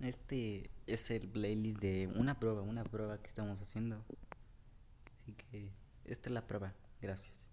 Este es el playlist de una prueba, una prueba que estamos haciendo. Así que esta es la prueba. Gracias.